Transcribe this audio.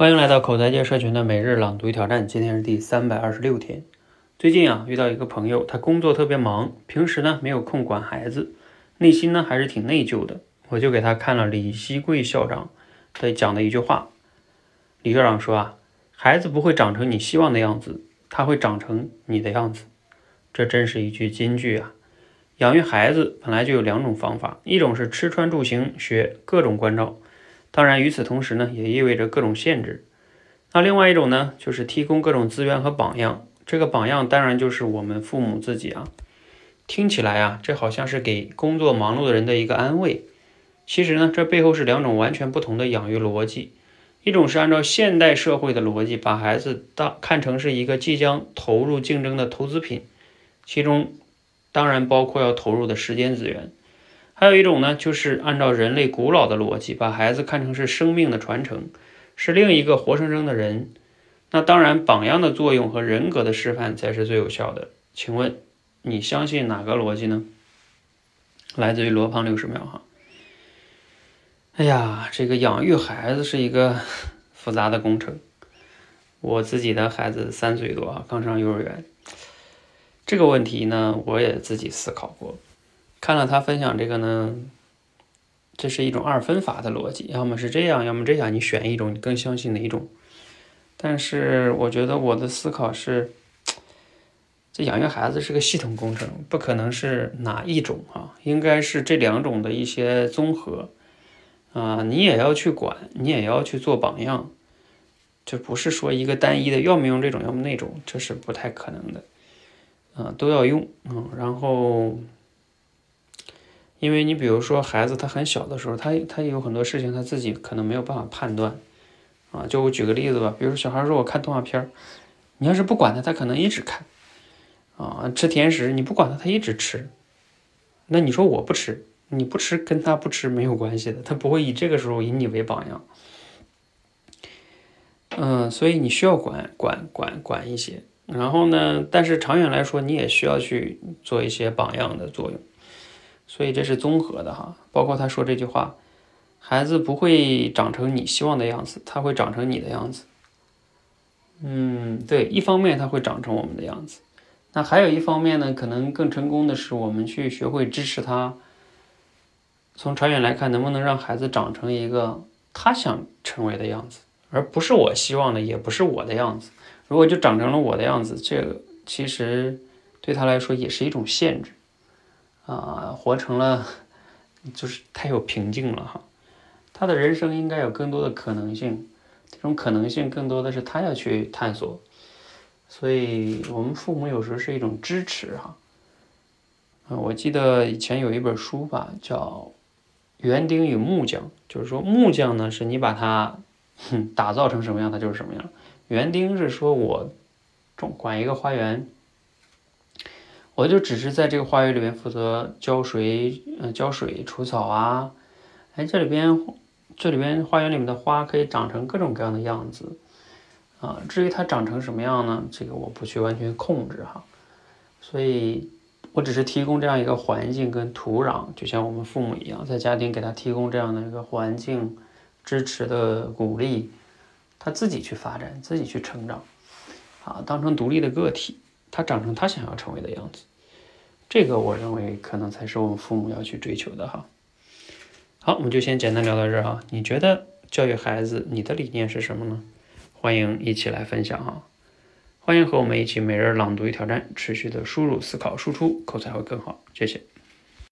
欢迎来到口才界社群的每日朗读挑战，今天是第三百二十六天。最近啊，遇到一个朋友，他工作特别忙，平时呢没有空管孩子，内心呢还是挺内疚的。我就给他看了李希贵校长他讲的一句话。李校长说啊，孩子不会长成你希望的样子，他会长成你的样子。这真是一句金句啊！养育孩子本来就有两种方法，一种是吃穿住行学各种关照。当然，与此同时呢，也意味着各种限制。那另外一种呢，就是提供各种资源和榜样。这个榜样当然就是我们父母自己啊。听起来啊，这好像是给工作忙碌的人的一个安慰。其实呢，这背后是两种完全不同的养育逻辑。一种是按照现代社会的逻辑，把孩子当看成是一个即将投入竞争的投资品，其中当然包括要投入的时间资源。还有一种呢，就是按照人类古老的逻辑，把孩子看成是生命的传承，是另一个活生生的人。那当然，榜样的作用和人格的示范才是最有效的。请问你相信哪个逻辑呢？来自于罗胖六十秒哈。哎呀，这个养育孩子是一个复杂的工程。我自己的孩子三岁多啊，刚上幼儿园。这个问题呢，我也自己思考过。看了他分享这个呢，这是一种二分法的逻辑，要么是这样，要么这样，你选一种，你更相信哪一种？但是我觉得我的思考是，这养育孩子是个系统工程，不可能是哪一种啊，应该是这两种的一些综合啊，你也要去管，你也要去做榜样，就不是说一个单一的，要么用这种，要么那种，这是不太可能的，啊，都要用，嗯，然后。因为你比如说孩子他很小的时候，他他有很多事情他自己可能没有办法判断，啊，就我举个例子吧，比如小孩说我看动画片，你要是不管他，他可能一直看，啊，吃甜食你不管他，他一直吃，那你说我不吃，你不吃跟他不吃没有关系的，他不会以这个时候以你为榜样，嗯，所以你需要管管管管一些，然后呢，但是长远来说你也需要去做一些榜样的作用。所以这是综合的哈，包括他说这句话，孩子不会长成你希望的样子，他会长成你的样子。嗯，对，一方面他会长成我们的样子，那还有一方面呢，可能更成功的是我们去学会支持他。从长远来看，能不能让孩子长成一个他想成为的样子，而不是我希望的，也不是我的样子。如果就长成了我的样子，这个其实对他来说也是一种限制。啊，活成了，就是太有平静了哈。他的人生应该有更多的可能性，这种可能性更多的是他要去探索。所以，我们父母有时候是一种支持哈。啊，我记得以前有一本书吧，叫《园丁与木匠》，就是说木匠呢是你把它打造成什么样，它就是什么样。园丁是说我种管一个花园。我就只是在这个花园里面负责浇水，嗯，浇水除草啊。哎，这里边，这里边花园里面的花可以长成各种各样的样子，啊，至于它长成什么样呢？这个我不去完全控制哈。所以，我只是提供这样一个环境跟土壤，就像我们父母一样，在家庭给他提供这样的一个环境，支持的鼓励，他自己去发展，自己去成长，啊，当成独立的个体，他长成他想要成为的样子。这个我认为可能才是我们父母要去追求的哈。好，我们就先简单聊到这儿啊。你觉得教育孩子，你的理念是什么呢？欢迎一起来分享哈。欢迎和我们一起每日朗读与挑战，持续的输入、思考、输出，口才会更好。谢谢。